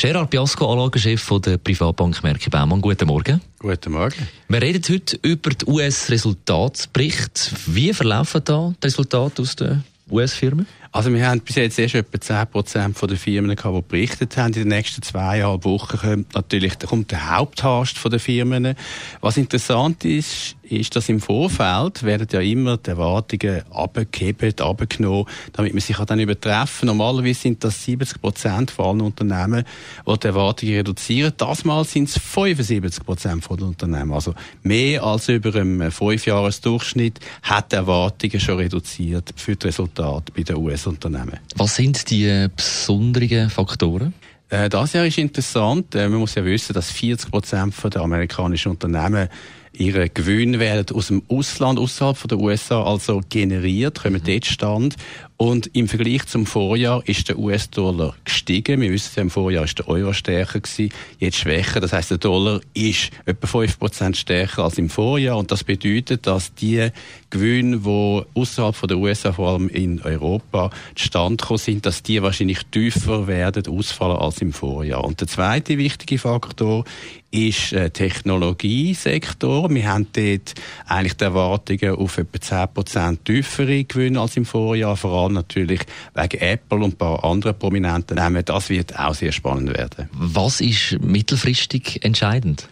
Gerard Biasco, Anlagechef der Privatbank Merki Baumann. Guten Morgen. Guten Morgen. Wir reden heute über den US-Resultatsbericht. Wie verlaufen da die Resultate aus den US-Firmen? Also wir haben bis jetzt erst etwa 10% der Firmen gehabt, die berichtet haben. In den nächsten zweieinhalb Wochen kommt natürlich kommt der Haupthast der Firmen. Was interessant ist, ist, dass im Vorfeld werden ja immer die Erwartungen abgehebt, abgenommen, damit man sich dann übertreffen. Normalerweise sind das 70 Prozent von allen Unternehmen, die die Erwartungen reduzieren. Das Mal sind es 75 Prozent von den Unternehmen. Also mehr als über einem Fünfjahresdurchschnitt hat die Erwartungen schon reduziert für das Resultat bei den US-Unternehmen. Was sind die besonderen Faktoren? Äh, das Jahr ist interessant. Äh, man muss ja wissen, dass 40 Prozent der amerikanischen Unternehmen ihre Gewinne werden aus dem Ausland, außerhalb der USA, also generiert, kommen mhm. dort stand. Und im Vergleich zum Vorjahr ist der US-Dollar gestiegen. Wir wissen im Vorjahr ist der Euro stärker gewesen, jetzt schwächer. Das heißt, der Dollar ist etwa 5% stärker als im Vorjahr. Und das bedeutet, dass die Gewinne, die außerhalb der USA, vor allem in Europa, gekommen sind, dass die wahrscheinlich tiefer werden ausfallen als im Vorjahr. Und der zweite wichtige Faktor ist der Technologiesektor. Wir haben dort eigentlich die Erwartungen auf etwa 10% tiefere Gewinne als im Vorjahr, vor allem natürlich wegen Apple und ein paar anderen prominenten Namen. Das wird auch sehr spannend werden. Was ist mittelfristig entscheidend?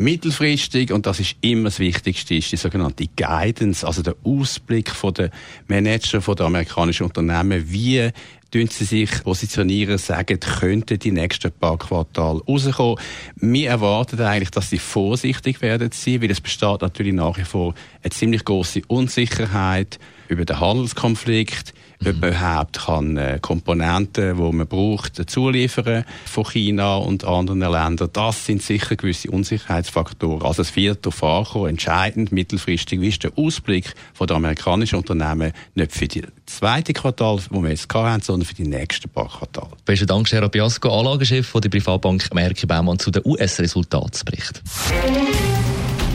Mittelfristig, und das ist immer das Wichtigste, ist die sogenannte Guidance, also der Ausblick von der Manager von der amerikanischen Unternehmen, wie tun sie sich positionieren, sagen, könnten die nächsten paar Quartale rauskommen. Wir erwarten eigentlich, dass sie vorsichtig werden sein, weil es besteht natürlich nach wie vor eine ziemlich große Unsicherheit über den Handelskonflikt. Ob man überhaupt kann äh, Komponenten, die man braucht, zuliefern von China und anderen Ländern. Das sind sicher gewisse Unsicherheitsfaktoren. Also es wird darauf ankommen, entscheidend mittelfristig, wie ist der Ausblick von den amerikanischen Unternehmen nicht für die zweite Quartal, wo wir jetzt haben, sondern für die nächsten paar Quartale. Besten Dank, Gerard Biasco, Anlagechef der Privatbank Merki Baumann zu den US-Resultatsbericht.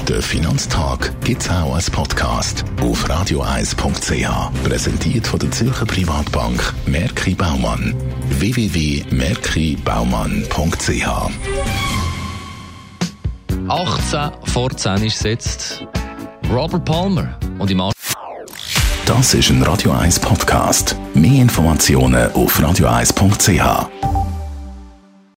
Der Finanztag gibt es auch als Podcast auf radioeis.ch. Präsentiert von der Zürcher Privatbank Merki Baumann. www.merkibaumann.ch 18 vor 10 ist jetzt Robert Palmer und im Das ist ein Radio 1 Podcast. Mehr Informationen auf radioeis.ch.